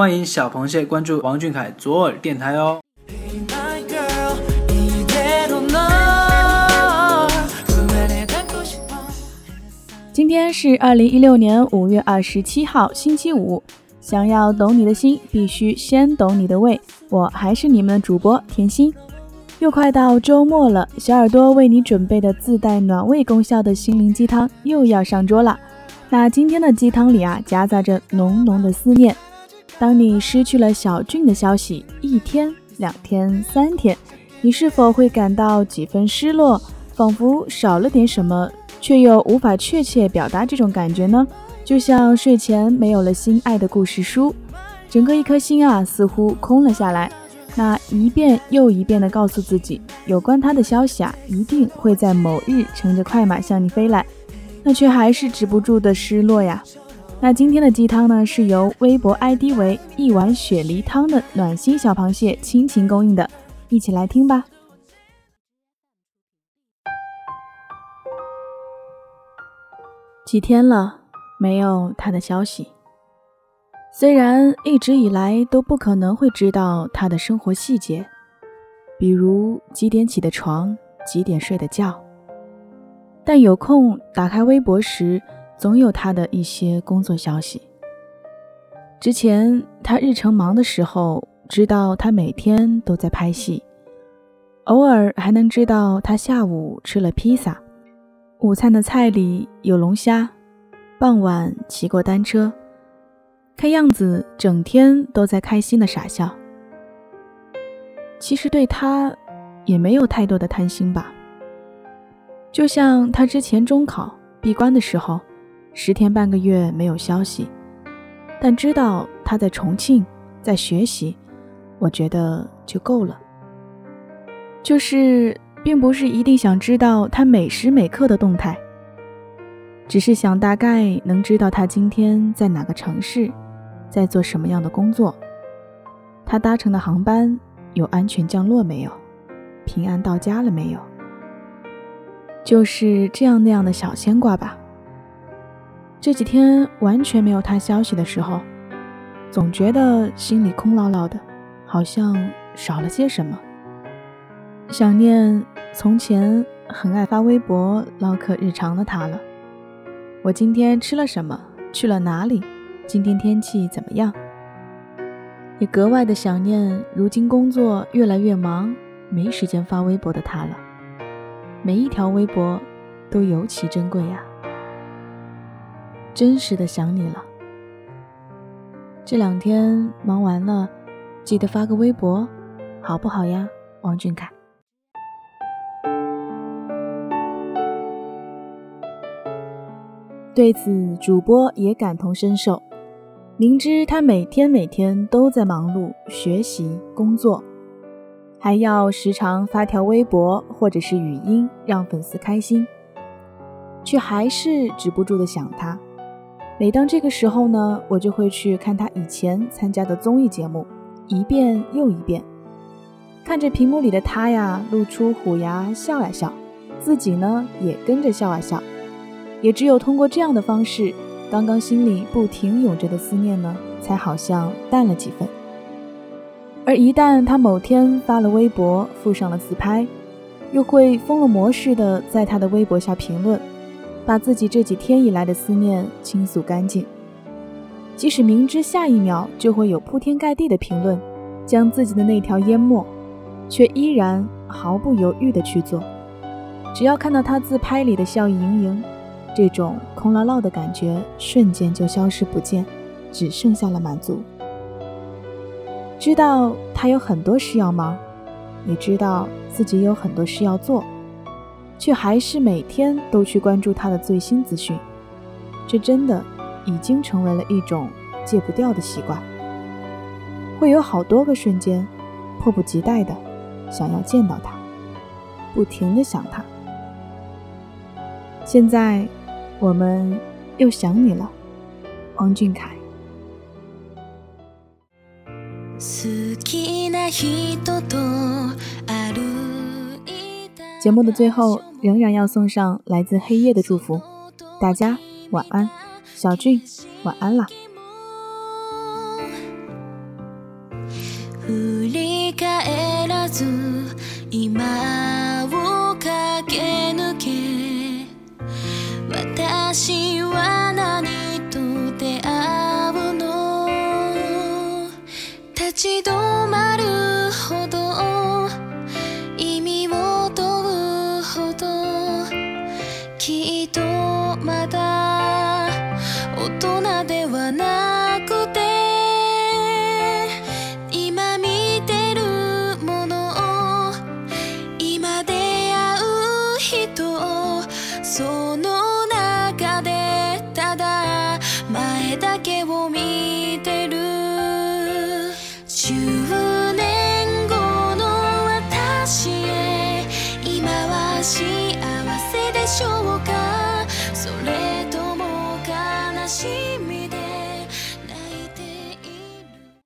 欢迎小螃蟹关注王俊凯左耳电台哦。今天是二零一六年五月二十七号，星期五。想要懂你的心，必须先懂你的胃。我还是你们的主播甜心。又快到周末了，小耳朵为你准备的自带暖胃功效的心灵鸡汤又要上桌了。那今天的鸡汤里啊，夹杂着浓浓的思念。当你失去了小俊的消息，一天、两天、三天，你是否会感到几分失落，仿佛少了点什么，却又无法确切表达这种感觉呢？就像睡前没有了心爱的故事书，整个一颗心啊，似乎空了下来。那一遍又一遍地告诉自己，有关他的消息啊，一定会在某日乘着快马向你飞来，那却还是止不住的失落呀。那今天的鸡汤呢，是由微博 ID 为一碗雪梨汤的暖心小螃蟹倾情供应的，一起来听吧。几天了，没有他的消息。虽然一直以来都不可能会知道他的生活细节，比如几点起的床，几点睡的觉，但有空打开微博时，总有他的一些工作消息。之前他日程忙的时候，知道他每天都在拍戏，偶尔还能知道他下午吃了披萨，午餐的菜里有龙虾，傍晚骑过单车。看样子整天都在开心的傻笑，其实对他也没有太多的贪心吧。就像他之前中考闭关的时候，十天半个月没有消息，但知道他在重庆在学习，我觉得就够了。就是并不是一定想知道他每时每刻的动态，只是想大概能知道他今天在哪个城市。在做什么样的工作？他搭乘的航班有安全降落没有？平安到家了没有？就是这样那样的小牵挂吧。这几天完全没有他消息的时候，总觉得心里空落落的，好像少了些什么。想念从前很爱发微博唠嗑日常的他了。我今天吃了什么？去了哪里？今天天气怎么样？也格外的想念，如今工作越来越忙，没时间发微博的他了。每一条微博都尤其珍贵呀，真实的想你了。这两天忙完了，记得发个微博，好不好呀，王俊凯？对此，主播也感同身受。明知他每天每天都在忙碌学习工作，还要时常发条微博或者是语音让粉丝开心，却还是止不住的想他。每当这个时候呢，我就会去看他以前参加的综艺节目，一遍又一遍，看着屏幕里的他呀，露出虎牙笑呀笑，自己呢也跟着笑啊笑，也只有通过这样的方式。刚刚心里不停涌着的思念呢，才好像淡了几分。而一旦他某天发了微博，附上了自拍，又会疯了魔似的在他的微博下评论，把自己这几天以来的思念倾诉干净。即使明知下一秒就会有铺天盖地的评论将自己的那条淹没，却依然毫不犹豫地去做。只要看到他自拍里的笑意盈盈。这种空落落的感觉瞬间就消失不见，只剩下了满足。知道他有很多事要忙，也知道自己有很多事要做，却还是每天都去关注他的最新资讯。这真的已经成为了一种戒不掉的习惯。会有好多个瞬间，迫不及待的想要见到他，不停的想他。现在。我们又想你了，王俊凯。节目的最后仍然要送上来自黑夜的祝福。大家晚安。小俊晚安啦その中でただ前だけを見てる。10年後の私へ今は幸せでしょう。